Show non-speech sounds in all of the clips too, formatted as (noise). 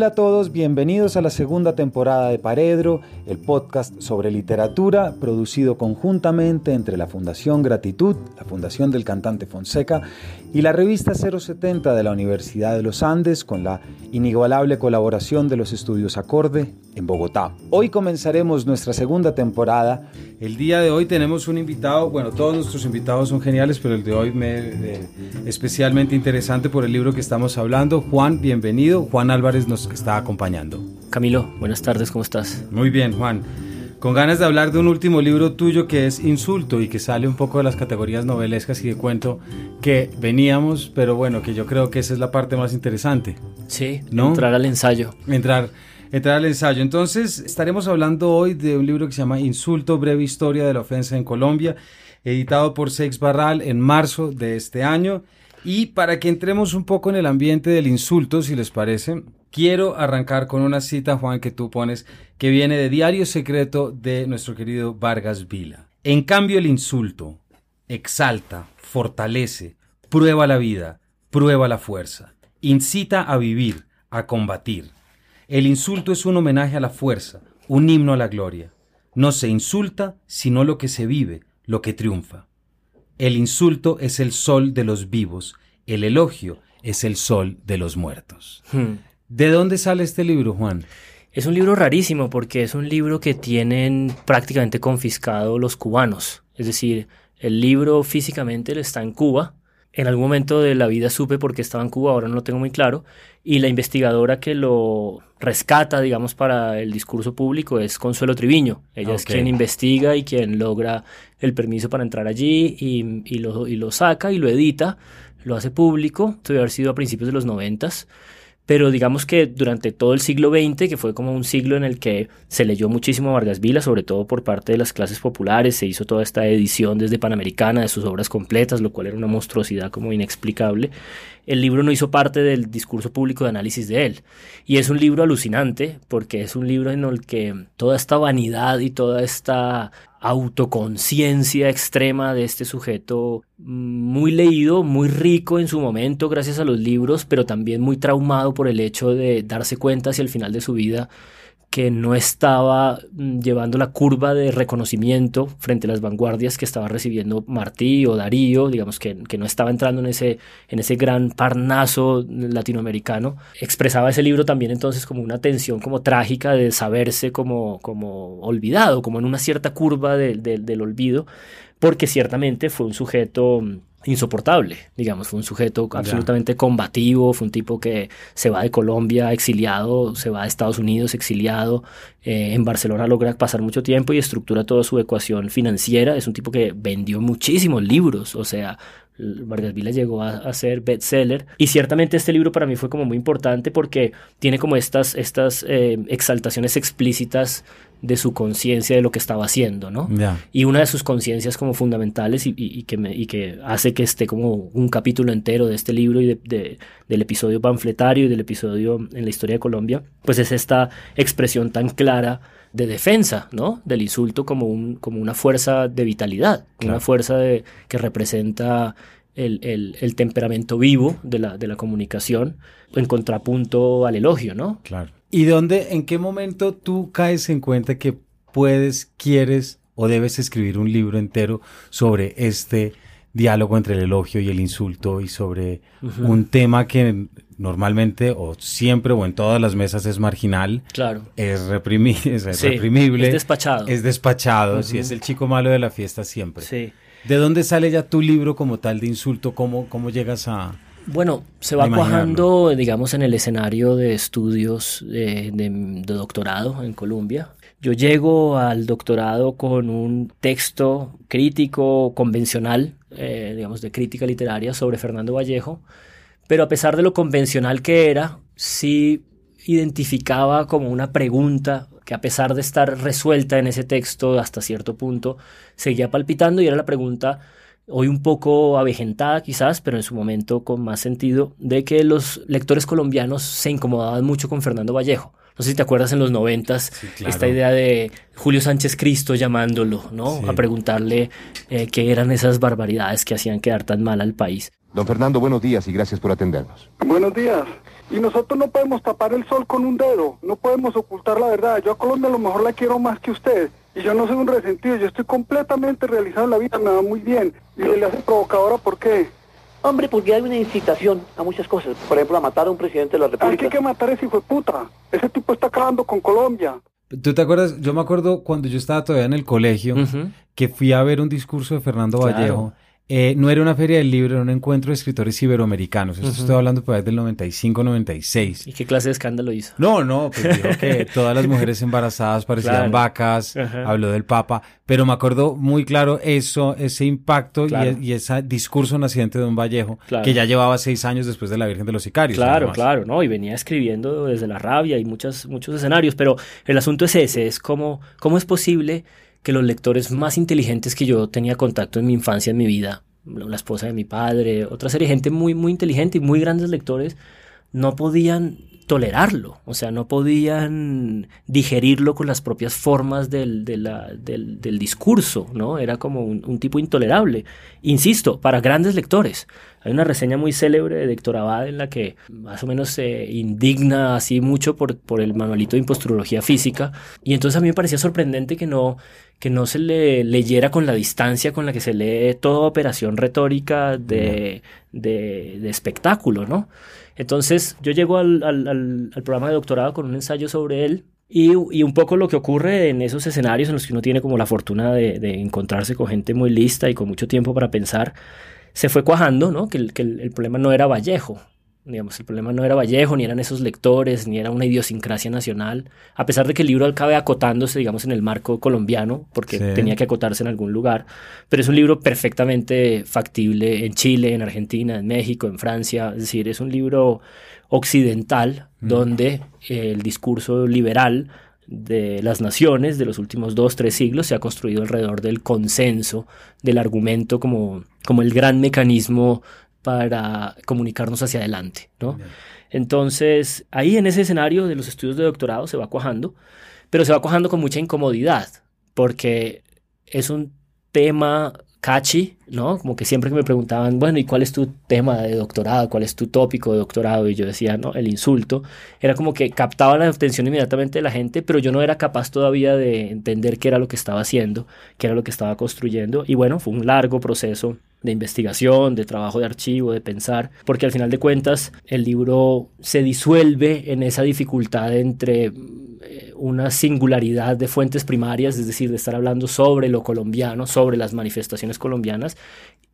Hola a todos, bienvenidos a la segunda temporada de Paredro, el podcast sobre literatura producido conjuntamente entre la Fundación Gratitud, la Fundación del Cantante Fonseca y la revista 070 de la Universidad de los Andes con la inigualable colaboración de los estudios Acorde en Bogotá. Hoy comenzaremos nuestra segunda temporada. El día de hoy tenemos un invitado, bueno, todos nuestros invitados son geniales, pero el de hoy me eh, especialmente interesante por el libro que estamos hablando. Juan, bienvenido. Juan Álvarez nos está acompañando. Camilo, buenas tardes, ¿cómo estás? Muy bien, Juan. Con ganas de hablar de un último libro tuyo que es Insulto y que sale un poco de las categorías novelescas y de cuento que veníamos, pero bueno, que yo creo que esa es la parte más interesante. Sí, ¿no? entrar al ensayo. Entrar, entrar al ensayo. Entonces, estaremos hablando hoy de un libro que se llama Insulto, breve historia de la ofensa en Colombia, editado por Seix Barral en marzo de este año. Y para que entremos un poco en el ambiente del insulto, si les parece, quiero arrancar con una cita, Juan, que tú pones, que viene de Diario Secreto de nuestro querido Vargas Vila. En cambio, el insulto exalta, fortalece, prueba la vida, prueba la fuerza, incita a vivir, a combatir. El insulto es un homenaje a la fuerza, un himno a la gloria. No se insulta, sino lo que se vive, lo que triunfa. El insulto es el sol de los vivos, el elogio es el sol de los muertos. Hmm. ¿De dónde sale este libro, Juan? Es un libro rarísimo porque es un libro que tienen prácticamente confiscado los cubanos. Es decir, el libro físicamente está en Cuba, en algún momento de la vida supe por qué estaba en Cuba, ahora no lo tengo muy claro, y la investigadora que lo rescata, digamos, para el discurso público es Consuelo Triviño. Ella es quien investiga y quien logra el permiso para entrar allí y, lo, y lo saca y lo edita, lo hace público, debe haber sido a principios de los noventas pero digamos que durante todo el siglo XX, que fue como un siglo en el que se leyó muchísimo a Vargas Vila, sobre todo por parte de las clases populares, se hizo toda esta edición desde Panamericana de sus obras completas, lo cual era una monstruosidad como inexplicable, el libro no hizo parte del discurso público de análisis de él. Y es un libro alucinante porque es un libro en el que toda esta vanidad y toda esta autoconciencia extrema de este sujeto mm, muy leído, muy rico en su momento gracias a los libros, pero también muy traumado por el hecho de darse cuenta hacia el final de su vida que no estaba mm, llevando la curva de reconocimiento frente a las vanguardias que estaba recibiendo Martí o Darío, digamos que, que, no estaba entrando en ese, en ese gran parnaso latinoamericano. Expresaba ese libro también entonces como una tensión como trágica de saberse como, como olvidado, como en una cierta curva del olvido, porque ciertamente fue un sujeto mm, insoportable, digamos, fue un sujeto absolutamente combativo, fue un tipo que se va de Colombia exiliado, se va de Estados Unidos exiliado, eh, en Barcelona logra pasar mucho tiempo y estructura toda su ecuación financiera, es un tipo que vendió muchísimos libros, o sea, Vargas Vila llegó a, ser bestseller. Y ciertamente este libro para mí fue como muy importante porque tiene como estas, estas eh, exaltaciones explícitas de su conciencia de lo que estaba haciendo, ¿no? Y una de sus conciencias como fundamentales y, que me, y, que hace que esté como un capítulo entero de este libro y de, del episodio panfletario y del episodio en la historia de Colombia, pues es esta expresión tan clara de defensa, ¿no? Del insulto como, un, como una fuerza de vitalidad, una fuerza de, que representa el, el, temperamento vivo de la, de la comunicación en contrapunto al elogio, ¿no? Claro. ¿Y dónde, en qué momento tú caes en cuenta que puedes, quieres o debes escribir un libro entero sobre este diálogo entre el elogio y el insulto y sobre un tema que normalmente o siempre o en todas las mesas es marginal. Claro. Es, (laughs) es reprimible. Es despachado. Es despachado, si es el chico malo de la fiesta siempre. Sí. ¿De dónde sale ya tu libro como tal de insulto? ¿Cómo, cómo llegas a, bueno, se va cuajando, digamos, en el escenario de estudios de, doctorado en Colombia. Yo llego al doctorado con un texto crítico, convencional, eh, digamos, de crítica literaria sobre Fernando Vallejo, pero a pesar de lo convencional que era, sí identificaba como una pregunta que a pesar de estar resuelta en ese texto hasta cierto punto, seguía palpitando y era la pregunta hoy un poco avejentada quizás, pero en su momento con más sentido, de que los lectores colombianos se incomodaban mucho con Fernando Vallejo. No sé si te acuerdas en los noventas, esta idea de Julio Sánchez Cristo llamándolo, ¿no? A preguntarle eh, qué eran esas barbaridades que hacían quedar tan mal al país. Don Fernando, buenos días y gracias por atendernos. Buenos días. Y nosotros no podemos tapar el sol con un dedo, no podemos ocultar la verdad. Yo a Colombia a lo mejor la quiero más que usted. Y yo no soy un resentido, yo estoy completamente realizado en la vida, me va muy bien. Y le hace provocadora, ¿por qué? Hombre, porque hay una incitación a muchas cosas. Por ejemplo, a matar a un presidente de la República. Hay que matar a ese hijo de puta. Ese tipo está acabando con Colombia. ¿Tú te acuerdas? Yo me acuerdo cuando yo estaba todavía en el colegio, que fui a ver un discurso de Fernando Vallejo eh, no era una feria del libro, era un encuentro de escritores iberoamericanos. Esto estoy hablando pues, del 95-96. ¿Y qué clase de escándalo hizo? No, no, pues dijo que (laughs) todas las mujeres embarazadas parecían vacas, habló del Papa, pero me acuerdo muy claro eso, ese impacto y, ese discurso naciente de Don Vallejo, que ya llevaba seis años después de la Virgen de los Sicarios. Claro, claro, ¿no? Y venía escribiendo desde la rabia y muchos, muchos escenarios, pero el asunto es ese, es cómo, cómo es posible que los lectores más inteligentes que yo tenía contacto en mi infancia, en mi vida, la esposa de mi padre, otra serie de gente muy, muy inteligente y muy grandes lectores, no podían tolerarlo, o sea, no podían digerirlo con las propias formas del, del, discurso, ¿no? Era como un, tipo intolerable. Insisto, para grandes lectores. Hay una reseña muy célebre de Héctor Abad en la que más o menos se indigna así mucho por, por el manualito de imposturología física, y entonces a mí me parecía sorprendente que no, que no se le leyera con la distancia con la que se lee toda operación retórica de, de, de espectáculo, ¿no? Entonces yo llego al, al, programa de doctorado con un ensayo sobre él y, y, un poco lo que ocurre en esos escenarios en los que uno tiene como la fortuna de, de encontrarse con gente muy lista y con mucho tiempo para pensar, se fue cuajando, ¿no? Que, que el, problema no era Vallejo, Digamos, el problema no era Vallejo, ni eran esos lectores, ni era una idiosincrasia nacional, a pesar de que el libro acabe acotándose, digamos, en el marco colombiano, porque tenía que acotarse en algún lugar, pero es un libro perfectamente factible en Chile, en Argentina, en México, en Francia, es decir, es un libro occidental mm. donde el discurso liberal de las naciones de los últimos dos, tres siglos se ha construido alrededor del consenso, del argumento como, como el gran mecanismo para comunicarnos hacia adelante, ¿no? Entonces, ahí en ese escenario de los estudios de doctorado se va cuajando, pero se va cuajando con mucha incomodidad, porque es un tema catchy, ¿no? Como que siempre que me preguntaban, bueno, ¿y cuál es tu tema de doctorado? ¿Cuál es tu tópico de doctorado? Y yo decía, no, el insulto. Era como que captaba la atención inmediatamente de la gente, pero yo no era capaz todavía de entender qué era lo que estaba haciendo, qué era lo que estaba construyendo. Y bueno, fue un largo proceso de investigación, de trabajo de archivo, de pensar, porque al final de cuentas el libro se disuelve en esa dificultad entre eh, una singularidad de fuentes primarias, es decir, de estar hablando sobre lo colombiano, sobre las manifestaciones colombianas,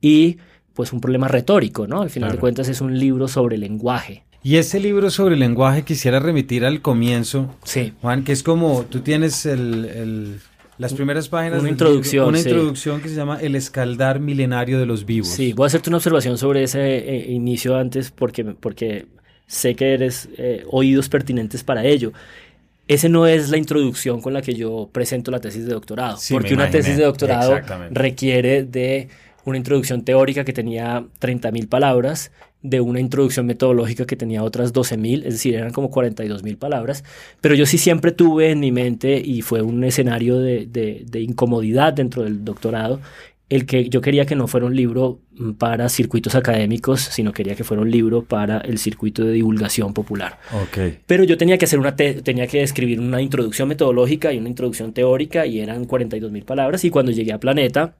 y pues un problema retórico, ¿no? Al final de cuentas es un libro sobre lenguaje. Y ese libro sobre el lenguaje quisiera remitir al comienzo, sí. Juan, que es como tú tienes el las primeras páginas. Una introducción. una introducción que se llama El escaldar milenario de los vivos. Sí, voy a hacerte una observación sobre ese eh, inicio antes porque, porque sé que eres eh, oídos pertinentes para ello. Ese no es la introducción con la que yo presento la tesis de doctorado. porque una tesis de doctorado requiere de una introducción teórica que tenía 30.000 palabras de una introducción metodológica que tenía otras 12.000, es decir, eran como 42.000 palabras, pero yo sí siempre tuve en mi mente, y fue un escenario de, de, incomodidad dentro del doctorado, el que yo quería que no fuera un libro para circuitos académicos, sino quería que fuera un libro para el circuito de divulgación popular. Okay. Pero yo tenía que hacer una tenía que escribir una introducción metodológica y una introducción teórica y eran 42.000 palabras y cuando llegué a Planeta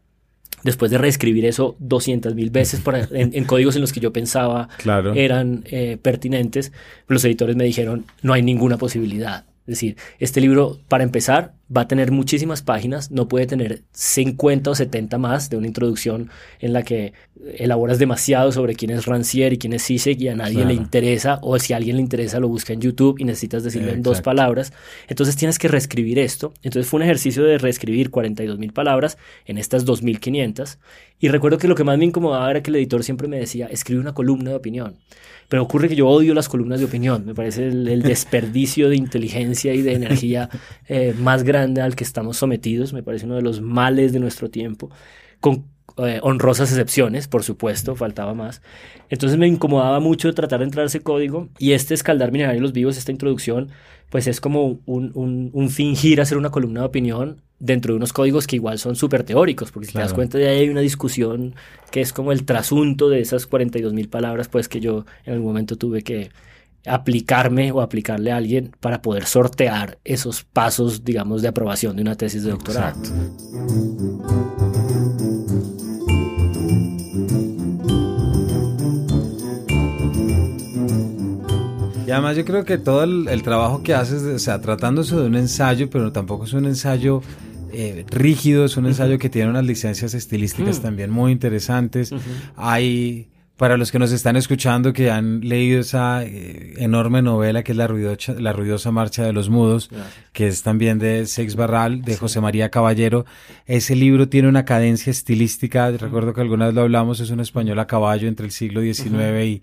después de reescribir eso 200 mil veces (laughs) en, códigos en los que yo pensaba eran eh, pertinentes, los editores me dijeron, no hay ninguna posibilidad. Es decir, este libro, para empezar, va a tener muchísimas páginas, no puede tener 50 o 70 más de una introducción en la que elaboras demasiado sobre quién es Rancière y quién es Zizek y a nadie le interesa, o si a alguien le interesa lo busca en YouTube y necesitas decirlo en dos palabras. Entonces tienes que reescribir esto. Entonces fue un ejercicio de reescribir 42 mil palabras en estas 2500. Y recuerdo que lo que más me incomodaba era que el editor siempre me decía, escribe una columna de opinión. Pero ocurre que yo odio las columnas de opinión. Me parece el, (laughs) desperdicio de inteligencia y de energía eh, más grande al que estamos sometidos. Me parece uno de los males de nuestro tiempo. Con eh, honrosas excepciones, por supuesto, faltaba más. Entonces me incomodaba mucho tratar de entrar a ese código y este escaldar minerarios vivos, esta introducción, pues es como un, un, fingir hacer una columna de opinión dentro de unos códigos que igual son súper teóricos, porque si te das cuenta de ahí hay una discusión que es como el trasunto de esas 42 mil palabras, pues que yo en algún momento tuve que aplicarme o aplicarle a alguien para poder sortear esos pasos, digamos, de aprobación de una tesis de doctorado. Y además yo creo que todo el, trabajo que haces, o sea, tratándose de un ensayo, pero tampoco es un ensayo eh, rígido, es un ensayo que tiene unas licencias estilísticas mm. también muy interesantes. Hay, para los que nos están escuchando, que han leído esa eh, enorme novela que es la ruidosa, la ruidosa Marcha de los Mudos, que es también de Sex Barral, de José María Caballero, ese libro tiene una cadencia estilística, recuerdo que alguna vez lo hablamos, es un español a caballo entre el siglo XIX y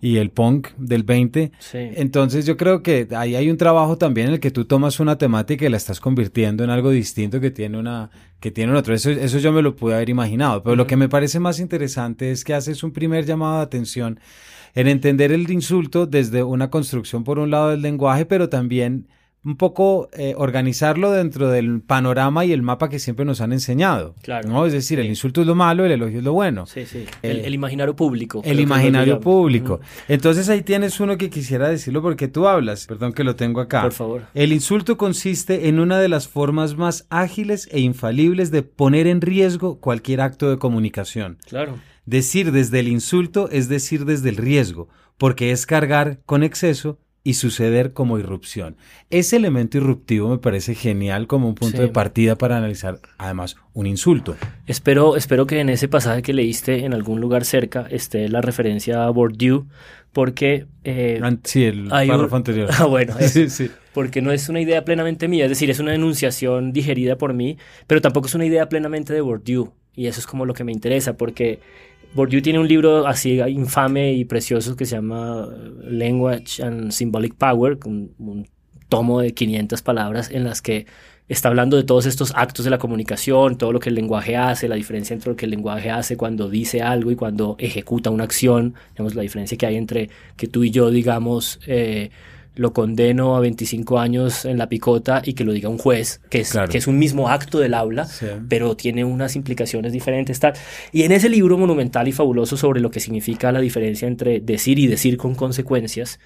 y el punk del 20. Entonces yo creo que ahí hay un trabajo también en el que tú tomas una temática y la estás convirtiendo en algo distinto que tiene una que tiene otro. Eso, eso yo me lo pude haber imaginado. Pero lo que me parece más interesante es que haces un primer llamado de atención en entender el insulto desde una construcción por un lado del lenguaje, pero también un poco eh, organizarlo dentro del panorama y el mapa que siempre nos han enseñado. Claro. ¿no? Es decir, el insulto es lo malo, el elogio es lo bueno. Sí, sí. El, eh, imaginario público. El imaginario público. Entonces ahí tienes uno que quisiera decirlo porque tú hablas. Perdón que lo tengo acá. Por favor. El insulto consiste en una de las formas más ágiles e infalibles de poner en riesgo cualquier acto de comunicación. Claro. Decir desde el insulto es decir desde el riesgo, porque es cargar con exceso y suceder como irrupción. Ese elemento irruptivo me parece genial como un punto de partida para analizar además un insulto. Espero, espero que en ese pasaje que leíste en algún lugar cerca esté la referencia a Bourdieu, porque... Eh, sí, el párrafo anterior. (laughs) Ah, bueno, (laughs) sí, sí. porque no es una idea plenamente mía, es decir, es una enunciación digerida por mí, pero tampoco es una idea plenamente de Bourdieu, y eso es como lo que me interesa, porque Bourdieu tiene un libro así infame y precioso que se llama Language and Symbolic Power, un, tomo de 500 palabras en las que está hablando de todos estos actos de la comunicación, todo lo que el lenguaje hace, la diferencia entre lo que el lenguaje hace cuando dice algo y cuando ejecuta una acción, digamos, la diferencia que hay entre que tú y yo digamos... Eh, lo condeno a 25 años en la picota y que lo diga un juez, que es, que es un mismo acto del aula, pero tiene unas implicaciones diferentes. Tal. Y en ese libro monumental y fabuloso sobre lo que significa la diferencia entre decir y decir con consecuencias,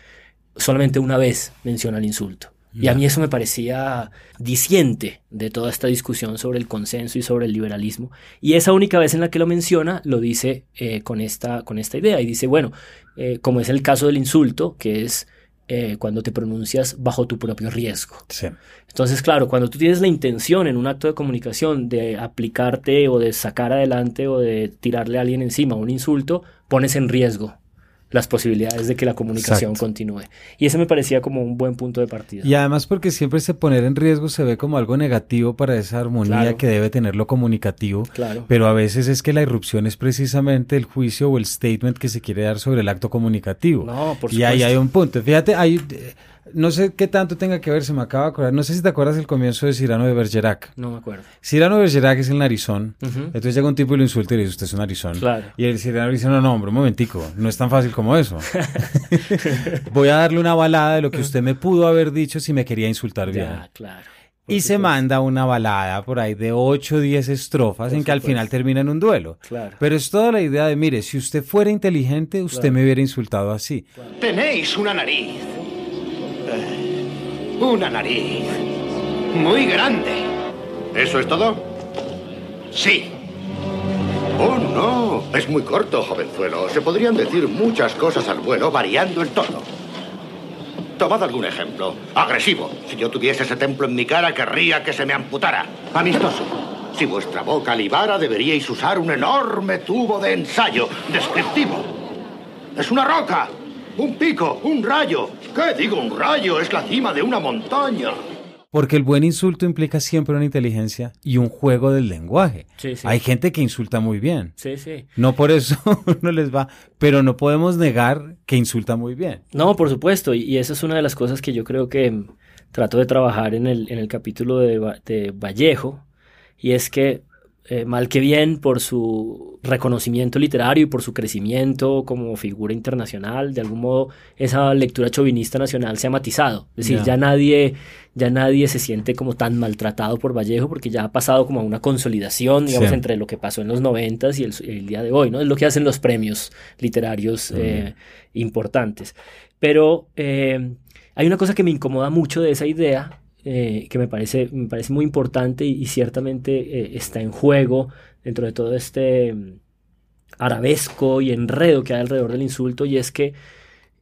solamente una vez menciona el insulto. Y a mí eso me parecía disiente de toda esta discusión sobre el consenso y sobre el liberalismo. Y esa única vez en la que lo menciona, lo dice eh, con, esta, con esta idea. Y dice, bueno, eh, como es el caso del insulto, que es eh, cuando te pronuncias bajo tu propio riesgo. Entonces, claro, cuando tú tienes la intención en un acto de comunicación de aplicarte o de sacar adelante o de tirarle a alguien encima un insulto, pones en riesgo las posibilidades de que la comunicación continúe. Y ese me parecía como un buen punto de partida. Y además porque siempre se poner en riesgo se ve como algo negativo para esa armonía que debe tener lo comunicativo. Claro. Pero a veces es que la irrupción es precisamente el juicio o el statement que se quiere dar sobre el acto comunicativo. No, por y ahí hay un punto. Fíjate, hay no sé qué tanto tenga que ver, se me acaba de acordar. No sé si te acuerdas del comienzo de Cirano de Bergerac. No me acuerdo. Cirano de Bergerac es el narizón. Entonces llega un tipo y lo insulta y le dice, usted es un narizón. Claro. Y el Cirano dice, no, no, hombre, un momentico, no es tan fácil como eso. (laughs) Voy a darle una balada de lo que usted me pudo haber dicho si me quería insultar bien. Ya, claro. Y se manda una balada por ahí de 8 o 10 estrofas en que al final termina en un duelo. Claro. Pero es toda la idea de, mire, si usted fuera inteligente, usted me hubiera insultado así. Tenéis una nariz una nariz muy grande. ¿Eso es todo? Sí. Oh, no. Es muy corto, jovenzuelo. Se podrían decir muchas cosas al vuelo variando el tono. Tomad algún ejemplo. Agresivo. Si yo tuviese ese templo en mi cara, querría que se me amputara. Amistoso. Si vuestra boca libara, deberíais usar un enorme tubo de ensayo. Descriptivo. Es una roca. Un pico. Un rayo. ¿Qué digo un rayo? Es la cima de una montaña. Porque el buen insulto implica siempre una inteligencia y un juego del lenguaje. Sí, sí. Hay gente que insulta muy bien. Sí, sí. No por eso (laughs) no les va, pero no podemos negar que insulta muy bien. No, por supuesto, y, esa es una de las cosas que yo creo que mm, trato de trabajar en el, en el capítulo de Vallejo, y es que eh, mal que bien por su reconocimiento literario y por su crecimiento como figura internacional, de algún modo esa lectura chauvinista nacional se ha matizado. Es decir, Ya. ya nadie, ya nadie se siente como tan maltratado por Vallejo porque ya ha pasado como a una consolidación, digamos, Sí. entre lo que pasó en los noventas y el, el día de hoy, ¿no? Es lo que hacen los premios literarios eh, importantes. Pero eh, hay una cosa que me incomoda mucho de esa idea, eh, que me parece, me parece muy importante y, ciertamente eh, está en juego dentro de todo este mm, arabesco y enredo que hay alrededor del insulto, y es que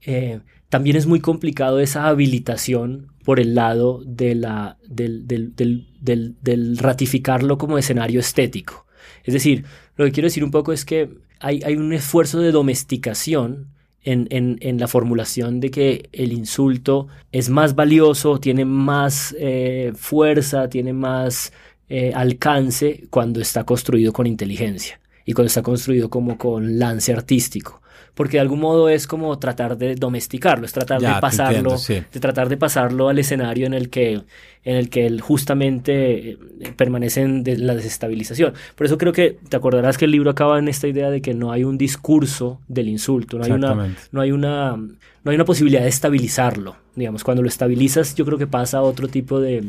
eh, también es muy complicado esa habilitación por el lado de la, del- del- del- del ratificarlo como escenario estético. Es decir, lo que quiero decir un poco es que hay, hay un esfuerzo de domesticación en, en- en la formulación de que el insulto es más valioso, tiene más eh, fuerza, tiene más eh, alcance cuando está construido con inteligencia y cuando está construido como con lance artístico. Porque de algún modo es como tratar de domesticarlo, es tratar Ya, de pasarlo, entiendo, sí. de tratar de pasarlo al escenario en el que, en el que él justamente eh, permanece en de- la desestabilización. Por eso creo que te acordarás que el libro acaba en esta idea de que no hay un discurso del insulto, no hay una, no hay una, no hay una posibilidad de estabilizarlo. Digamos, cuando lo estabilizas, yo creo que pasa a otro tipo de,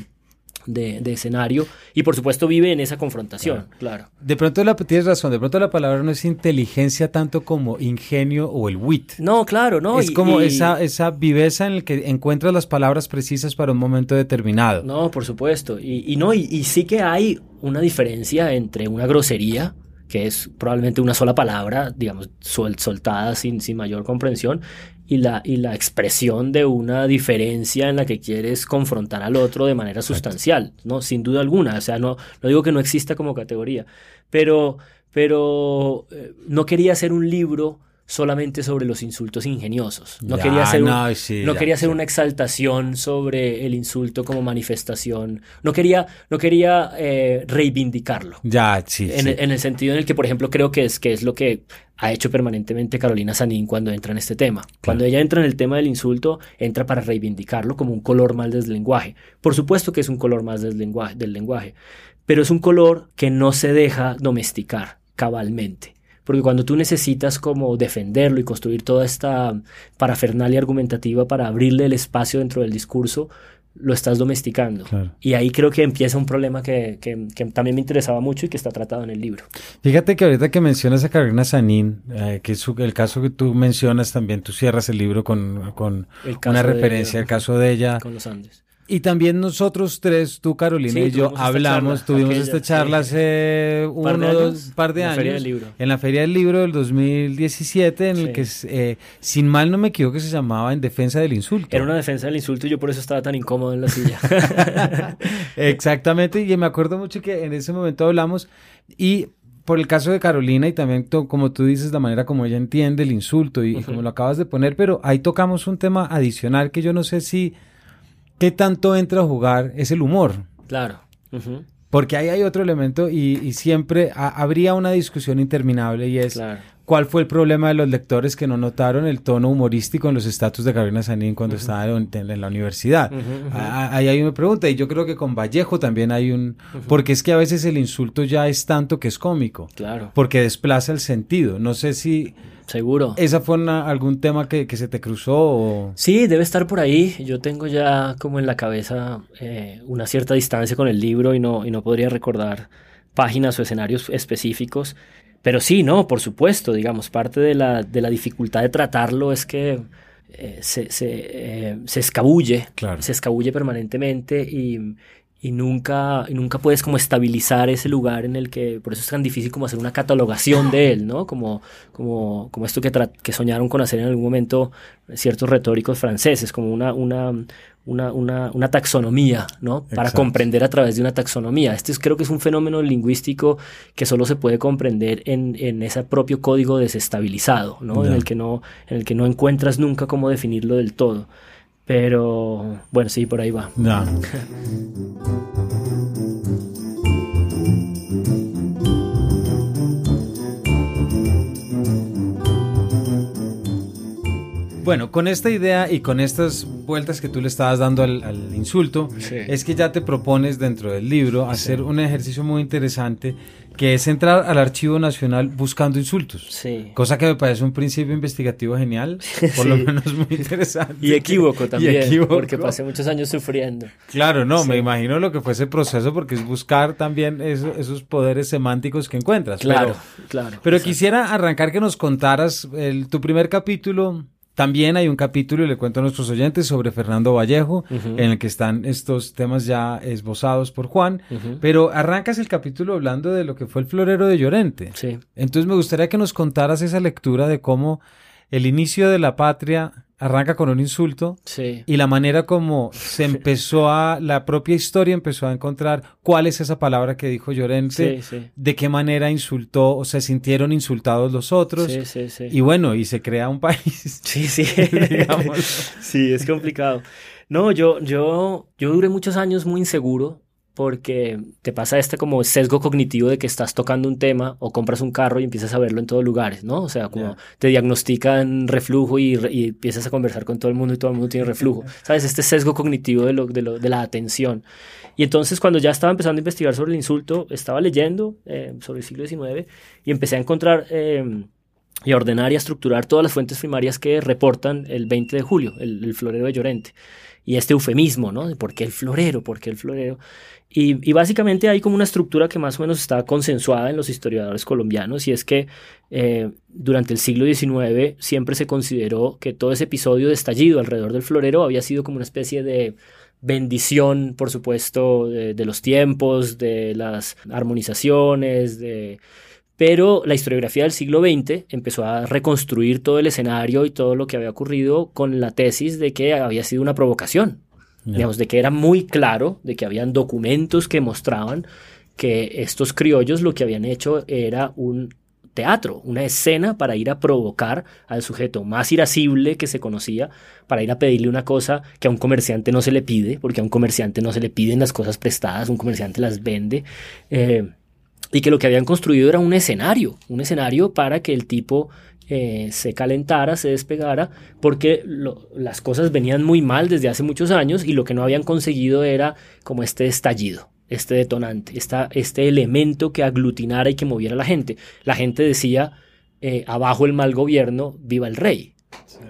de, de escenario y por supuesto vive en esa confrontación, claro. De pronto la, tienes razón, de pronto la palabra no es inteligencia tanto como ingenio o el wit. No, claro, no. es y- como y- esa, esa viveza en el que encuentras las palabras precisas para un momento determinado. No, por supuesto. Y, y no, y, sí que hay una diferencia entre una grosería, que es probablemente una sola palabra, digamos, suel- soltada sin, sin mayor comprensión, y la, y la expresión de una diferencia en la que quieres confrontar al otro de manera sustancial, ¿no? Sin duda alguna. O sea, no, no digo que no exista como categoría, pero, pero eh, no quería hacer un libro solamente sobre los insultos ingeniosos. No Ya, quería hacer, un- no, sí, no ya, quería hacer sí. una exaltación sobre el insulto como manifestación. No quería, no quería eh, reivindicarlo. Ya, sí, En, sí. el- en el sentido en el que, por ejemplo, creo que es, que es lo que ha hecho permanentemente Carolina Sanín cuando entra en este tema. Cuando ella entra en el tema del insulto, entra para reivindicarlo como un color más del lenguaje. Por supuesto que es un color más del lenguaje, del lenguaje, pero es un color que no se deja domesticar cabalmente. Porque cuando tú necesitas como defenderlo y construir toda esta parafernalia argumentativa para abrirle el espacio dentro del discurso, lo estás domesticando. Claro. Y ahí creo que empieza un problema que, que- que también me interesaba mucho y que está tratado en el libro. Fíjate que ahorita que mencionas a Carolina Sanín, eh, que es su- el caso que tú mencionas también, tú cierras el libro con, con El una referencia al caso de ella. Con los Andes. Y también nosotros tres, tú Carolina Sí, y yo, hablamos, charla, tuvimos aquella, esta charla sí. hace ¿Un par de uno, años? dos, par de En la años. Feria del Libro. En la Feria del Libro del 2017, en el Sí. que, eh, sin mal no me equivoco, se llamaba En Defensa del Insulto. Era una defensa del insulto y yo por eso estaba tan incómodo en la silla. (laughs) Exactamente, y me acuerdo mucho que en ese momento hablamos y por el caso de Carolina y también como tú dices, la manera como ella entiende el insulto y, y como lo acabas de poner, pero ahí tocamos un tema adicional que yo no sé si qué tanto entra a jugar es el humor. claro. Porque ahí hay otro elemento y, y siempre ha- habría una discusión interminable y es Claro. Cuál fue el problema de los lectores que no notaron el tono humorístico en los estatus de Carolina Sanín cuando estaba en, en la universidad. Ah, Ahí hay una pregunta y yo creo que con Vallejo también hay un... Porque es que a veces el insulto ya es tanto que es cómico. Claro. Porque desplaza el sentido. No sé si Seguro. esa fue una- algún tema que, que se te cruzó o... Sí, debe estar por ahí. Yo tengo ya como en la cabeza eh, una cierta distancia con el libro y no, y no podría recordar páginas o escenarios específicos. Pero sí, no, por supuesto, digamos, parte de la, de la dificultad de tratarlo es que eh, se, se, eh, se escabulle, Claro. se escabulle permanentemente y, y nunca, y nunca puedes como estabilizar ese lugar en el que, por eso es tan difícil como hacer una catalogación de él, ¿no? Como, como, como esto que, que soñaron con hacer en algún momento ciertos retóricos franceses, como una, una, una, una, una taxonomía, ¿no? Para comprender a través de una taxonomía. Este es, creo que es un fenómeno lingüístico que solo se puede comprender en, en ese propio código desestabilizado, ¿no? En, el que no, en el que no encuentras nunca cómo definirlo del todo. Pero bueno, sí, por ahí va. Bueno, con esta idea y con estas vueltas que tú le estabas dando al, insulto, es que ya te propones dentro del libro hacer un ejercicio muy interesante que es entrar al Archivo Nacional buscando insultos. Sí. Cosa que me parece un principio investigativo genial, (laughs) por lo menos muy interesante. Y equívoco también, porque pasé muchos años sufriendo. Claro, no, me imagino lo que fue ese proceso, porque es buscar también esos poderes semánticos que encuentras. Claro, claro. Pero quisiera arrancar que nos contaras el, tu primer capítulo también hay un capítulo, y le cuento a nuestros oyentes, sobre Fernando Vallejo, en el que están estos temas ya esbozados por Juan, pero arrancas el capítulo hablando de lo que fue el florero de Llorente. Sí. Entonces me gustaría que nos contaras esa lectura de cómo el inicio de la patria arranca con un insulto y la manera como se (laughs) empezó a, la propia historia empezó a encontrar cuál es esa palabra que dijo Llorente, de qué manera insultó o se sintieron insultados los otros. Y bueno, y se crea un país. (laughs) Sí, sí, (laughs) sí, es complicado. No, yo, yo, yo duré muchos años muy inseguro porque te pasa este como sesgo cognitivo de que estás tocando un tema o compras un carro y empiezas a verlo en todos lugares, ¿no? O sea, como te diagnostican reflujo y, empiezas a conversar con todo el mundo y todo el mundo tiene reflujo, (laughs) ¿sabes? Este sesgo cognitivo de, lo, de, lo, de la atención. Y entonces cuando ya estaba empezando a investigar sobre el insulto, estaba leyendo eh, sobre el siglo XIX y empecé a encontrar... Eh, y a ordenar y a estructurar todas las fuentes primarias que reportan el 20 de julio, el, el florero de Llorente y este eufemismo, ¿no? Por qué el florero, por qué el florero. Y, básicamente hay como una estructura que más o menos está consensuada en los historiadores colombianos y es que eh, durante el siglo XIX siempre se consideró que todo ese episodio de estallido alrededor del florero había sido como una especie de bendición, por supuesto, de, los tiempos, de las armonizaciones, de... Pero la historiografía del siglo XX empezó a reconstruir todo el escenario y todo lo que había ocurrido con la tesis de que había sido una provocación, Digamos, de que era muy claro, de que habían documentos que mostraban que estos criollos lo que habían hecho era un teatro, una escena para ir a provocar al sujeto más irascible que se conocía, para ir a pedirle una cosa que a un comerciante no se le pide, porque a un comerciante no se le piden las cosas prestadas, un comerciante las vende, eh, y que lo que habían construido era un escenario, un escenario para que el tipo eh, se calentara, se despegara, porque las cosas venían muy mal desde hace muchos años y lo que no habían conseguido era como este estallido, este detonante, esta, este elemento que aglutinara y que moviera a la gente. La gente decía, eh, abajo el mal gobierno, viva el rey.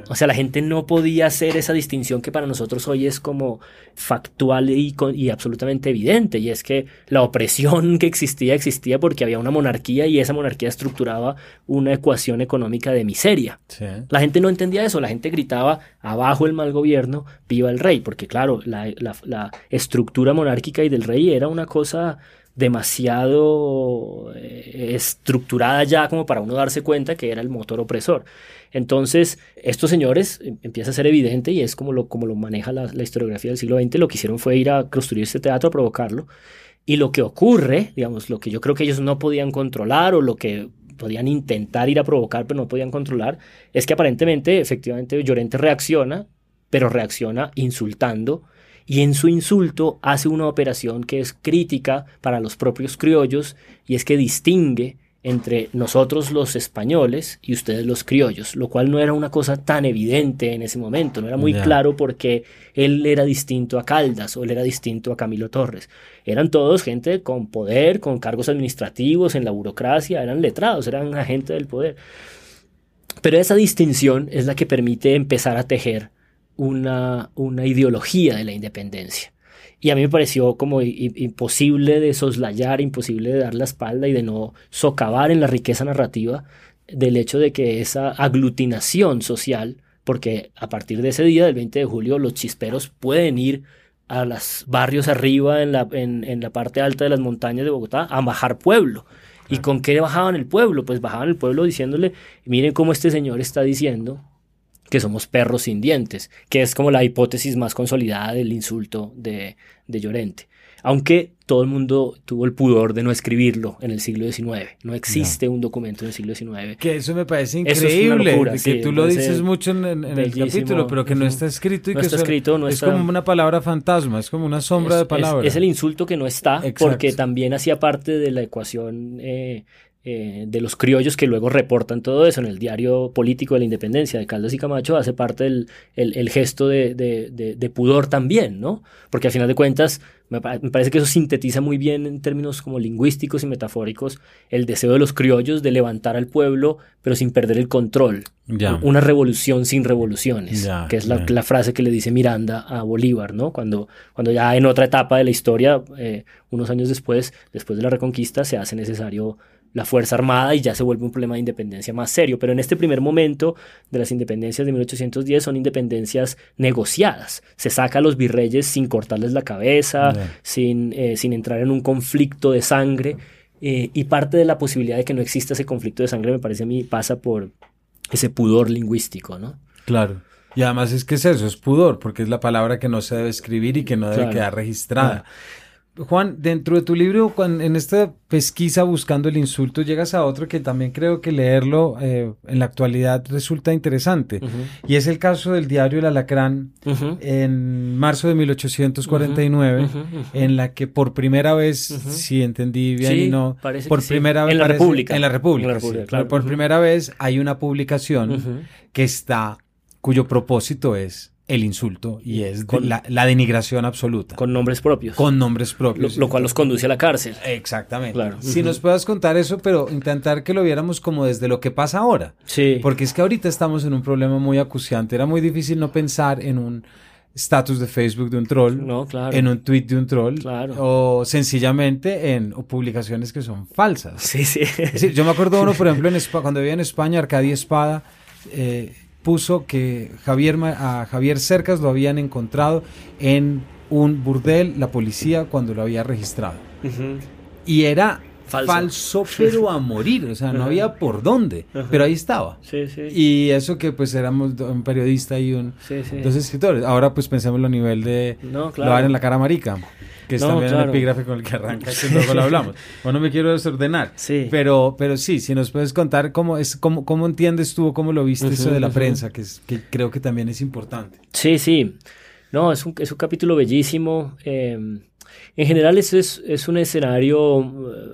O sea, la gente no podía hacer esa distinción que para nosotros hoy es como factual y, y, absolutamente evidente, y es que la opresión que existía existía porque había una monarquía y esa monarquía estructuraba una ecuación económica de miseria. La gente no entendía eso, la gente gritaba abajo el mal gobierno, viva el rey, porque claro, la, la estructura monárquica y del rey era una cosa demasiado eh, estructurada ya como para uno darse cuenta que era el motor opresor. Entonces, estos señores em, empieza a ser evidente y es como lo, como lo maneja la, historiografía del siglo XX, lo que hicieron fue ir a construir este teatro, a provocarlo. Y lo que ocurre, digamos, lo que yo creo que ellos no podían controlar o lo que podían intentar ir a provocar pero no podían controlar, es que aparentemente, efectivamente, Llorente reacciona, pero reacciona insultando y en su insulto hace una operación que es crítica para los propios criollos y es que distingue entre nosotros los españoles y ustedes los criollos, lo cual no era una cosa tan evidente en ese momento, no era muy claro porque él era distinto a Caldas o él era distinto a Camilo Torres. Eran todos gente con poder, con cargos administrativos en la burocracia, eran letrados, eran agentes del poder. Pero esa distinción es la que permite empezar a tejer una, una ideología de la independencia. Y a mí me pareció como imposible de soslayar, imposible de dar la espalda y de no socavar en la riqueza narrativa del hecho de que esa aglutinación social, porque a partir de ese día del 20 de julio los chisperos pueden ir a los barrios arriba en la, en, en la parte alta de las montañas de Bogotá a bajar pueblo. ¿Y con qué bajaban el pueblo? Pues bajaban el pueblo diciéndole, miren cómo este señor está diciendo que somos perros sin dientes, que es como la hipótesis más consolidada del insulto de, de Llorente aunque todo el mundo tuvo el pudor de no escribirlo en el siglo XIX. No existe un documento en el siglo XIX. Que eso me parece increíble, que tú lo dices mucho en, el capítulo, pero que no está escrito y no que está escrito, no es está... como una palabra fantasma, es como una sombra de palabra. Es, el insulto que no está, porque también hacía parte de la ecuación eh, eh, de los criollos que luego reportan todo eso en el diario político de la independencia de Caldas y Camacho hace parte del el, gesto de, de, pudor también, ¿no? Porque al final de cuentas me, parece que eso sintetiza muy bien en términos como lingüísticos y metafóricos el deseo de los criollos de levantar al pueblo pero sin perder el control. Una revolución sin revoluciones, que es la, la, frase que le dice Miranda a Bolívar, ¿no? Cuando, cuando ya en otra etapa de la historia, eh, unos años después, después de la reconquista, se hace necesario la Fuerza Armada y ya se vuelve un problema de independencia más serio. Pero en este primer momento de las independencias de 1810 son independencias negociadas. Se saca a los virreyes sin cortarles la cabeza, sin, eh, sin entrar en un conflicto de sangre. Eh, y parte de la posibilidad de que no exista ese conflicto de sangre, me parece a mí, pasa por ese pudor lingüístico, ¿no? Claro. Y además es que es eso, es pudor, porque es la palabra que no se debe escribir y que no debe quedar registrada. Juan, dentro de tu libro, en esta pesquisa buscando el insulto, llegas a otro que también creo que leerlo eh, en la actualidad resulta interesante. Y es el caso del diario El Alacrán en marzo de 1849, en la que por primera vez, si entendí bien y no, por primera vez... En la República. En la República, Por primera vez hay una publicación que está, cuyo propósito es el insulto y es la, denigración absoluta. Con nombres propios. Con nombres propios. Lo, cual los conduce a la cárcel. Exactamente. Si nos puedas contar eso, pero intentar que lo viéramos como desde lo que pasa ahora. Sí. Porque es que ahorita estamos en un problema muy acuciante. Era muy difícil no pensar en un status de Facebook de un troll, no, claro. en un tweet de un troll, claro. o sencillamente en publicaciones que son falsas. Sí, sí. yo me acuerdo uno, por (laughs) ejemplo, en cuando vivía en España, Arcadia Espada, eh, puso que Javier, a Javier Cercas lo habían encontrado en un burdel, la policía, cuando lo había registrado. Y era falso. pero a morir, o sea, no había por dónde, pero ahí estaba. Sí, sí. Y eso que pues éramos un periodista y un, dos escritores. Ahora pues pensemos a nivel de no, claro. en la cara marica que es también el epígrafe con el que arranca, que (laughs) luego lo hablamos. Bueno, me quiero desordenar, sí. pero, pero sí, si nos puedes contar cómo, es, cómo, cómo entiendes tú cómo lo viste eso de la prensa, que, es, que creo que también es importante. Sí, sí. No, es un, es un capítulo bellísimo. Eh, en general, eso es, es, un escenario eh,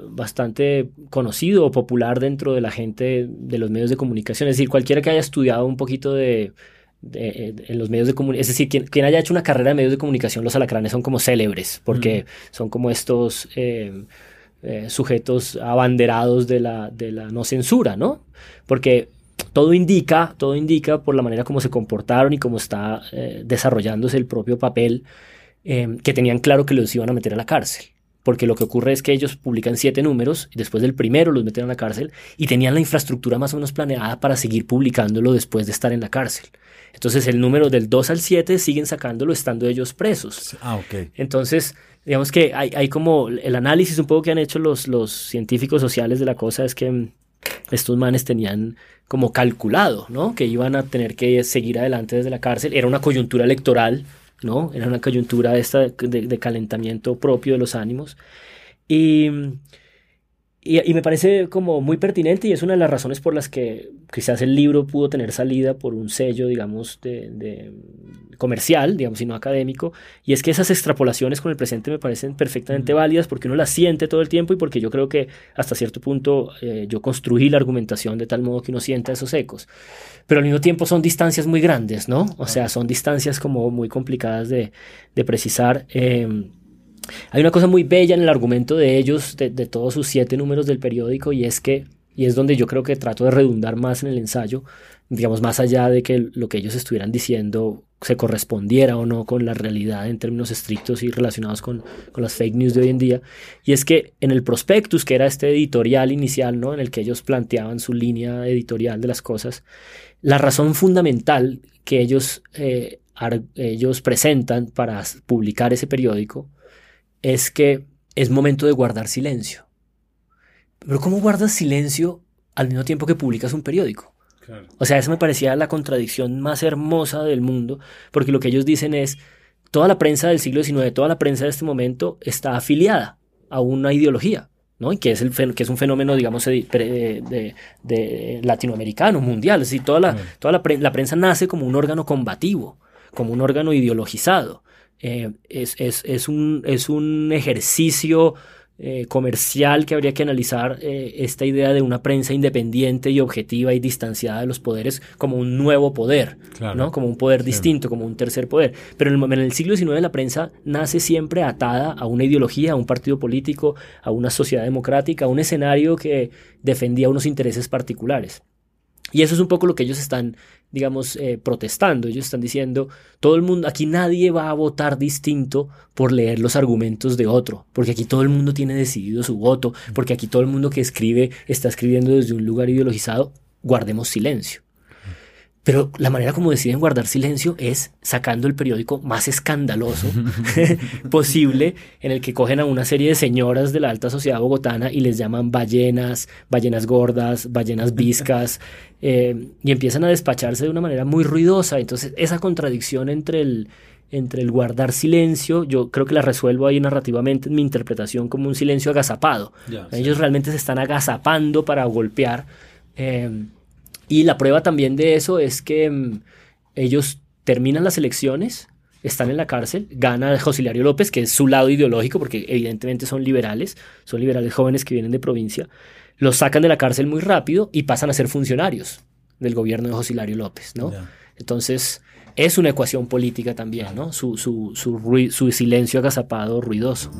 bastante conocido o popular dentro de la gente de los medios de comunicación. Es decir, cualquiera que haya estudiado un poquito de eh, en los medios de comunicación, es decir, quien, haya hecho una carrera de medios de comunicación, los alacranes son como célebres, porque son como estos eh, eh, sujetos abanderados de la, de la no censura, ¿no? Porque todo indica, todo indica por la manera como se comportaron y cómo está desarrollándose el propio papel, que tenían claro que los iban a meter a la cárcel porque lo que ocurre es que ellos publican siete números y después del primero los meten a la cárcel y tenían la infraestructura más o menos planeada para seguir publicándolo después de estar en la cárcel. Entonces el número del 2 al 7 siguen sacándolo estando ellos presos. Ah, ok. Entonces, digamos que hay, hay como el análisis un poco que han hecho los, los científicos sociales de la cosa es que mm, estos manes tenían como calculado, ¿no? Que iban a tener que seguir adelante desde la cárcel. Era una coyuntura electoral, ¿no? Era una coyuntura esta de, de calentamiento propio de los ánimos. Y mm, y, me parece como muy pertinente y es una de las razones por las que quizás el libro pudo tener salida por un sello, digamos, de, comercial, digamos, y no académico. Y es que esas extrapolaciones con el presente me parecen perfectamente válidas porque uno las siente todo el tiempo y porque yo creo que hasta cierto punto eh, yo construí la argumentación de tal modo que uno sienta esos ecos. Pero al mismo tiempo son distancias muy grandes, ¿no? O sea, son distancias como muy complicadas de, de precisar. Eh, hay una cosa muy bella en el argumento de ellos, de, todos sus siete números del periódico, y es que, y es donde yo creo que trato de redundar más en el ensayo, digamos, más allá de que lo que ellos estuvieran diciendo se correspondiera o no con la realidad en términos estrictos y relacionados con, las fake news de hoy en día. Y es que en el prospectus, que era este editorial inicial, ¿no? en el que ellos planteaban su línea editorial de las cosas, la razón fundamental que ellos, eh, ellos presentan para publicar ese periódico es que es momento de guardar silencio. Pero ¿cómo guardas silencio al mismo tiempo que publicas un periódico? O sea, esa me parecía la contradicción más hermosa del mundo, porque lo que ellos dicen es, toda la prensa del siglo XIX, toda la prensa de este momento está afiliada a una ideología, ¿no? Y que es, el, que es un fenómeno, digamos, de, latinoamericano, mundial. Es decir, toda, la, toda la, prensa nace como un órgano combativo, como un órgano ideologizado. Eh, es, es, es, un, es un ejercicio eh, comercial que habría que analizar eh, esta idea de una prensa independiente y objetiva y distanciada de los poderes como un nuevo poder, ¿no? como un poder distinto, como un tercer poder. Pero en el, en el, siglo XIX la prensa nace siempre atada a una ideología, a un partido político, a una sociedad democrática, a un escenario que defendía unos intereses particulares. Y eso es un poco lo que ellos están digamos, eh, protestando. Ellos están diciendo, todo el mundo, aquí nadie va a votar distinto por leer los argumentos de otro, porque aquí todo el mundo tiene decidido su voto, porque aquí todo el mundo que escribe está escribiendo desde un lugar ideologizado, guardemos silencio. Pero la manera como deciden guardar silencio es sacando el periódico más escandaloso (laughs) (laughs) posible, en el que cogen a una serie de señoras de la alta sociedad bogotana y les llaman ballenas, ballenas gordas, ballenas viscas, (laughs) eh, y empiezan a despacharse de una manera muy ruidosa. Entonces, esa contradicción entre el, entre el guardar silencio, yo creo que la resuelvo ahí narrativamente en mi interpretación como un silencio agazapado. Ellos realmente se están agazapando para golpear. Eh, y la prueba también de eso es que mm, ellos terminan las elecciones, están en la cárcel, gana José Hilario López, que es su lado ideológico, porque evidentemente son liberales, son liberales jóvenes que vienen de provincia, los sacan de la cárcel muy rápido y pasan a ser funcionarios del gobierno de José Hilario López, ¿no? Entonces, es una ecuación política también, ¿no? Su, su, su, su silencio agazapado, ruidoso.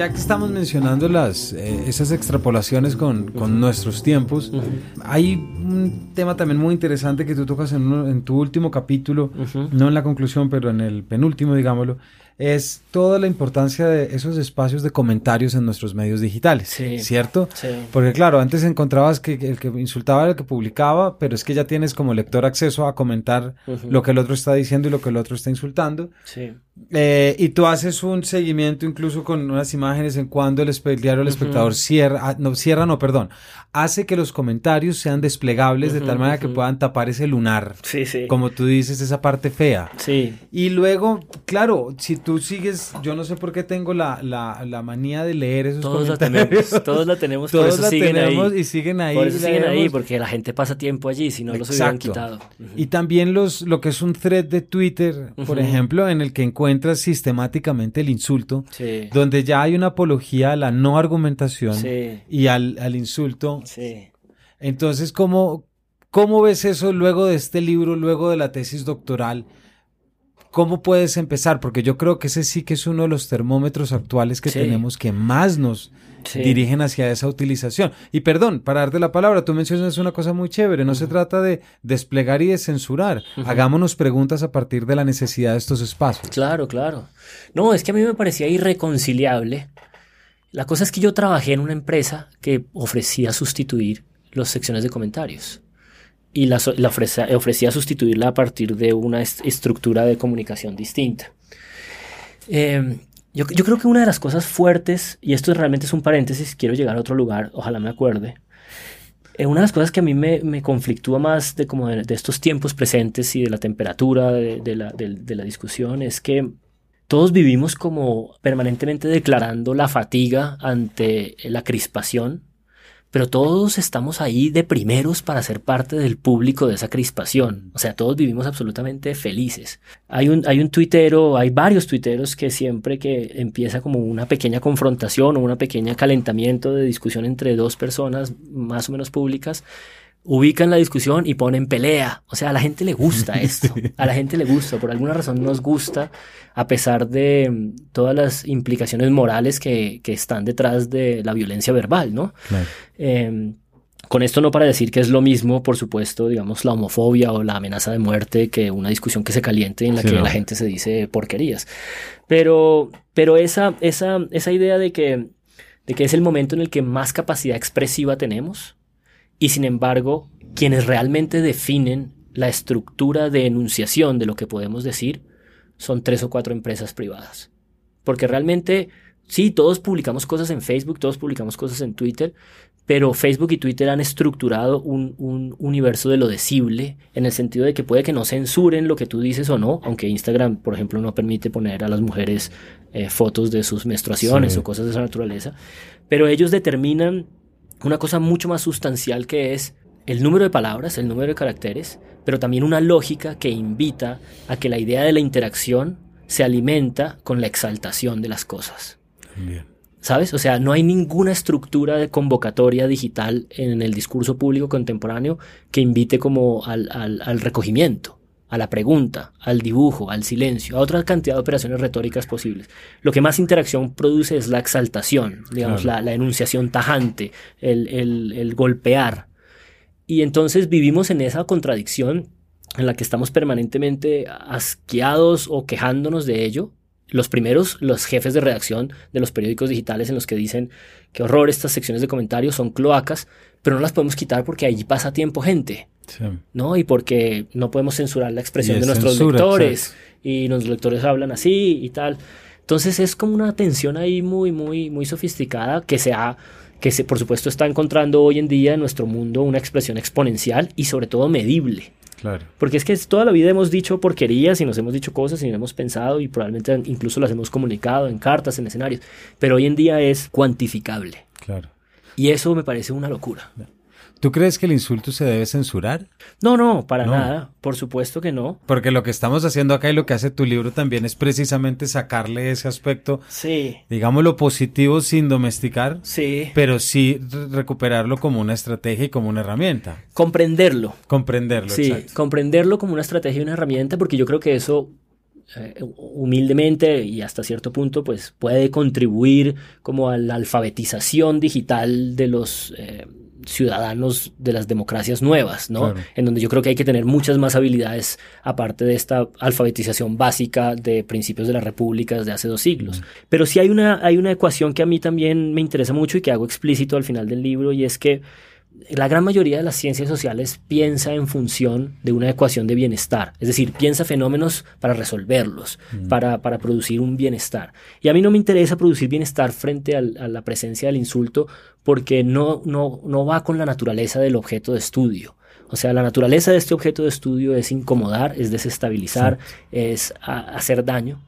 Ya que estamos mencionando las, eh, esas extrapolaciones con, con nuestros tiempos, hay un tema también muy interesante que tú tocas en, en tu último capítulo, no en la conclusión, pero en el penúltimo, digámoslo, es toda la importancia de esos espacios de comentarios en nuestros medios digitales, ¿cierto? Porque claro, antes encontrabas que el que insultaba era el que publicaba, pero es que ya tienes como lector acceso a comentar lo que el otro está diciendo y lo que el otro está insultando. Eh, y tú haces un seguimiento incluso con unas imágenes en cuando el diario El Espectador cierra, ah, no, cierra, no, perdón, hace que los comentarios sean desplegables de tal manera que puedan tapar ese lunar, como tú dices, esa parte fea. Sí. Y luego, claro, si tú tú sigues, yo no sé por qué tengo la, la, la manía de leer esos todos La tenemos, todos la tenemos, (laughs) todos la tenemos y siguen ahí. Por eso siguen ahí, porque la gente pasa tiempo allí, si no los hubieran quitado. Y también los, lo que es un thread de Twitter, por ejemplo, en el que encuentras sistemáticamente el insulto, donde ya hay una apología a la no argumentación y al, al insulto. Entonces, ¿cómo, ¿cómo ves eso luego de este libro, luego de la tesis doctoral? ¿Cómo puedes empezar? Porque yo creo que ese sí que es uno de los termómetros actuales que tenemos que más nos dirigen hacia esa utilización. Y perdón, para darte la palabra, tú mencionas una cosa muy chévere, no se trata de desplegar y de censurar. Hagámonos preguntas a partir de la necesidad de estos espacios. Claro, claro. No, es que a mí me parecía irreconciliable. La cosa es que yo trabajé en una empresa que ofrecía sustituir las secciones de comentarios y la, ofrecía, sustituirla a partir de una estructura de comunicación distinta. Em, yo, creo que una de las cosas fuertes, y esto realmente es un paréntesis, quiero llegar a otro lugar, ojalá me acuerde, eh, una de las cosas que a mí me, conflictúa más de, como de, estos tiempos presentes y de la temperatura de, la, de la discusión es que todos vivimos como permanentemente declarando la fatiga ante la crispación pero todos estamos ahí de primeros para ser parte del público de esa crispación. O sea, todos vivimos absolutamente felices. Hay un, hay un tuitero, hay varios tuiteros que siempre que empieza como una pequeña confrontación o una pequeña calentamiento de discusión entre dos personas más o menos públicas, ubican la discusión y ponen pelea. O sea, a la gente le gusta (laughs) esto. A la gente le gusta. Por alguna razón nos gusta, a pesar de mm, todas las implicaciones morales que, que están detrás de la violencia verbal, ¿no? Eh, con esto no para decir que es lo mismo, por supuesto, digamos, la homofobia o la amenaza de muerte que una discusión que se caliente en la Sí, que no. la gente se dice porquerías. Pero, pero esa, esa, esa idea de que, de que es el momento en el que más capacidad expresiva tenemos y sin embargo, quienes realmente definen la estructura de enunciación de lo que podemos decir son tres o cuatro empresas privadas. Porque realmente, sí, todos publicamos cosas en Facebook, todos publicamos cosas en Twitter, pero Facebook y Twitter han estructurado un, un universo de lo decible en el sentido de que puede que no censuren lo que tú dices o no, aunque Instagram, por ejemplo, no permite poner a las mujeres eh, fotos de sus menstruaciones Sí. o cosas de esa naturaleza, pero ellos determinan una cosa mucho más sustancial que es el número de palabras, el número de caracteres, pero también una lógica que invita a que la idea de la interacción se alimenta con la exaltación de las cosas. Bien. ¿Sabes? O sea, no hay ninguna estructura de convocatoria digital en el discurso público contemporáneo que invite como al, al- al recogimiento, a la pregunta, al dibujo, al silencio, a otra cantidad de operaciones retóricas posibles. Lo que más interacción produce es la exaltación, digamos, Claro. la, la enunciación tajante, el, el- el golpear. Y entonces vivimos en esa contradicción en la que estamos permanentemente asqueados o quejándonos de ello. Los primeros, los jefes de redacción de los periódicos digitales en los que dicen que horror estas secciones de comentarios son cloacas, pero no las podemos quitar porque allí pasa tiempo gente, Sí. ¿no? Y porque no podemos censurar la expresión de es nuestros censura, lectores exacto. y los lectores hablan así y tal. Entonces es como una tensión ahí muy, muy, muy sofisticada que se ha, que se, por supuesto está encontrando hoy en día en nuestro mundo una expresión exponencial y sobre todo medible. Claro. Porque es que toda la vida hemos dicho porquerías y nos hemos dicho cosas y no hemos pensado y probablemente incluso las hemos comunicado en cartas, en escenarios. Pero hoy en día es cuantificable. Claro. Y eso me parece una locura. ¿Tú crees que el insulto se debe censurar? No, no, para No. nada. Por supuesto que no. Porque lo que estamos haciendo acá y lo que hace tu libro también es precisamente sacarle ese aspecto, Sí, digámoslo positivo sin domesticar, sí. pero sí re- recuperarlo como una estrategia y como una herramienta. Comprenderlo. Comprenderlo, Sí, exacto. comprenderlo como una estrategia y una herramienta, porque yo creo que eso eh, humildemente y hasta cierto punto, pues puede contribuir como a la alfabetización digital de los eh, ciudadanos de las democracias nuevas, ¿no? Claro. En donde yo creo que hay que tener muchas más habilidades aparte de esta alfabetización básica de principios de las repúblicas de hace dos siglos. Pero sí hay una, hay una ecuación que a mí también me interesa mucho y que hago explícito al final del libro y es que la gran mayoría de las ciencias sociales piensa en función de una ecuación de bienestar, es decir, piensa fenómenos para resolverlos, para, para producir un bienestar. Y a mí no me interesa producir bienestar frente al- a la presencia del insulto porque no, no, no va con la naturaleza del objeto de estudio. O sea, la naturaleza de este objeto de estudio es incomodar, es desestabilizar, es a- hacer daño.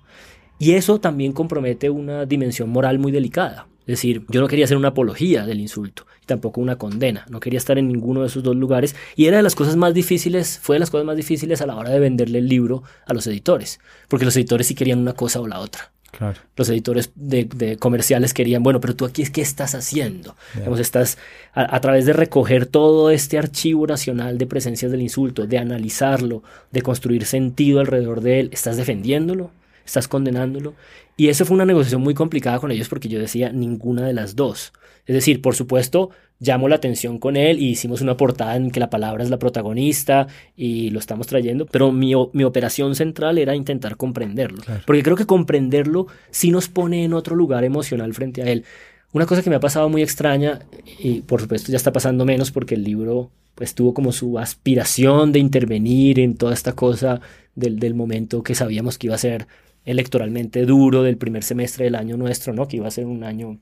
Y eso también compromete una dimensión moral muy delicada. Es decir, yo no quería hacer una apología del insulto y tampoco una condena. No quería estar en ninguno de esos dos lugares. Y era de las cosas más difíciles, fue de las cosas más difíciles a la hora de venderle el libro a los editores. Porque los editores sí querían una cosa o la otra. Claro. Los editores de, de comerciales querían, bueno, pero tú aquí, ¿qué estás haciendo? Digamos, estás a, a través de recoger todo este archivo nacional de presencias del insulto, de analizarlo, de construir sentido alrededor de él, ¿estás defendiéndolo? ¿Estás condenándolo? Y eso fue una negociación muy complicada con ellos porque yo decía ninguna de las dos. Es decir, por supuesto, llamó la atención con él y hicimos una portada en que la palabra es la protagonista y lo estamos trayendo, pero mi, mi operación central era intentar comprenderlo. Porque creo que comprenderlo sí nos pone en otro lugar emocional frente a él. Una cosa que me ha pasado muy extraña, y por supuesto ya está pasando menos porque el libro pues tuvo como su aspiración de intervenir en toda esta cosa del, del momento que sabíamos que iba a ser electoralmente duro del primer semestre del año nuestro, ¿no? Que iba a ser un año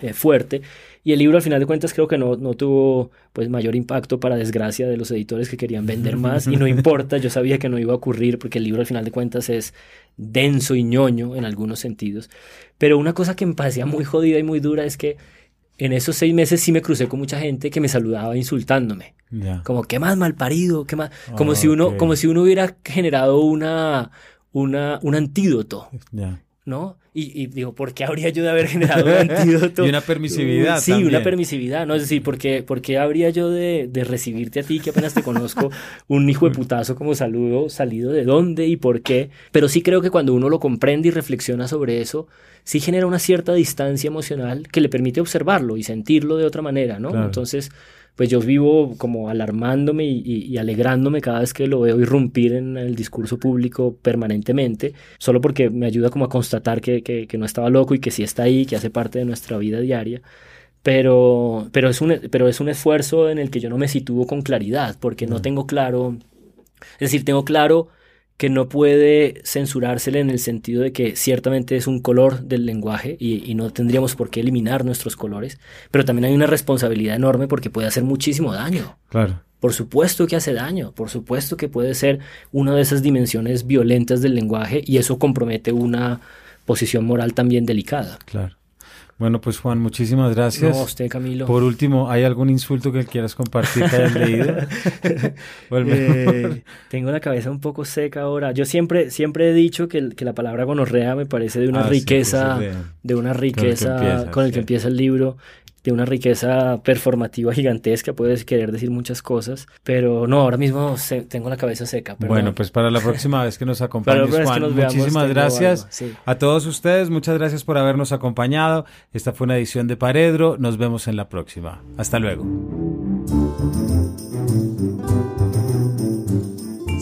eh, fuerte. Y el libro, al final de cuentas, creo que no, no tuvo pues mayor impacto para desgracia de los editores que querían vender (laughs) más. Y no importa, yo sabía que no iba a ocurrir porque el libro, al final de cuentas, es denso y ñoño en algunos sentidos. Pero una cosa que me parecía muy jodida y muy dura es que en esos seis meses sí me crucé con mucha gente que me saludaba insultándome. Como, ¿qué más mal parido? ¿Qué más? Como, si uno, Ok. como si uno hubiera generado una, una, un antídoto Ya. ¿no? Y, y, digo, ¿por qué habría yo de haber generado un (laughs) antídoto? y una permisividad. Sí, una permisividad, ¿no? Es decir, ¿por qué, por qué habría yo de, de, recibirte a ti, que apenas te conozco, un hijo de putazo como saludo, salido de dónde y por qué? Pero sí creo que cuando uno lo comprende y reflexiona sobre eso, sí genera una cierta distancia emocional que le permite observarlo y sentirlo de otra manera, ¿no? Entonces, pues yo vivo como alarmándome y, alegrándome cada vez que lo veo irrumpir en el discurso público permanentemente, solo porque me ayuda como a constatar que, que, no estaba loco y que sí está ahí, que hace parte de nuestra vida diaria. Pero, pero, es un, pero es un esfuerzo en el que yo no me sitúo con claridad, porque no mm. tengo claro, es decir, tengo claro que no puede censurársele en el sentido de que ciertamente es un color del lenguaje y, no tendríamos por qué eliminar nuestros colores, pero también hay una responsabilidad enorme porque puede hacer muchísimo daño. Claro. Por supuesto que hace daño, por supuesto que puede ser una de esas dimensiones violentas del lenguaje y eso compromete una posición moral también delicada. Claro. Bueno, pues Juan, muchísimas gracias. No, usted, Camilo. Por último, ¿hay algún insulto que quieras compartir que hayas leído? (laughs) eh, tengo la cabeza un poco seca ahora. Yo siempre, siempre he dicho que, que la palabra gonorrea me parece de una ah, riqueza, de una riqueza con el que empieza el libro de una riqueza performativa gigantesca, puedes querer decir muchas cosas, pero no, ahora mismo tengo la cabeza seca. Bueno, pues para la próxima vez que nos (laughs) acompañes, Juan, muchísimas gracias a todos ustedes, muchas gracias por habernos acompañado. Esta fue una edición de Paredro, nos vemos en la próxima. Hasta luego.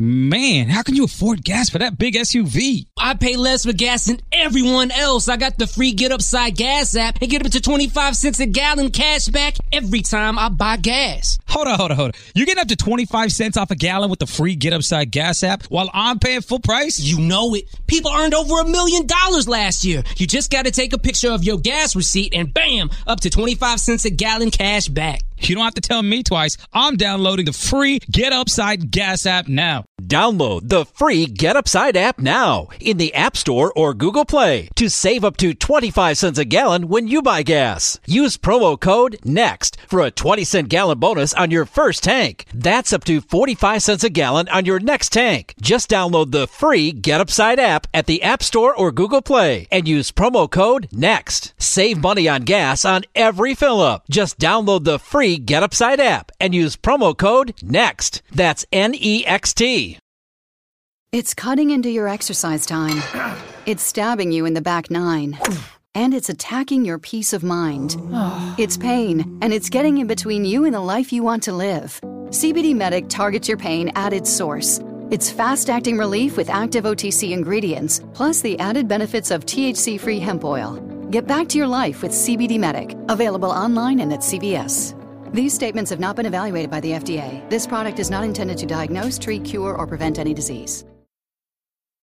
Man, how can you afford gas for that big SUV? I pay less for gas than everyone else. I got the free Get Upside Gas app and get up to 25 cents a gallon cash back every time I buy gas. Hold on, hold on, hold on. You're getting up to 25 cents off a gallon with the free Get Upside Gas app while I'm paying full price? You know it. People earned over a million dollars last year. You just got to take a picture of your gas receipt and bam, up to 25 cents a gallon cash back. You don't have to tell me twice. I'm downloading the free Get Upside Gas app now. Download the free Get Upside app now in the App Store or Google Play to save up to 25 cents a gallon when you buy gas. Use promo code NEXT for a 20 cent gallon bonus on your first tank. That's up to 45 cents a gallon on your next tank. Just download the free Get Upside app at the App Store or Google Play and use promo code NEXT. Save money on gas on every fill up. Just download the free Get Upside app and use promo code NEXT. That's N E X T. It's cutting into your exercise time. It's stabbing you in the back nine. And it's attacking your peace of mind. It's pain, and it's getting in between you and the life you want to live. CBD Medic targets your pain at its source. It's fast acting relief with active OTC ingredients, plus the added benefits of THC free hemp oil. Get back to your life with CBD Medic, available online and at CVS. These statements have not been evaluated by the FDA. This product is not intended to diagnose, treat, cure, or prevent any disease.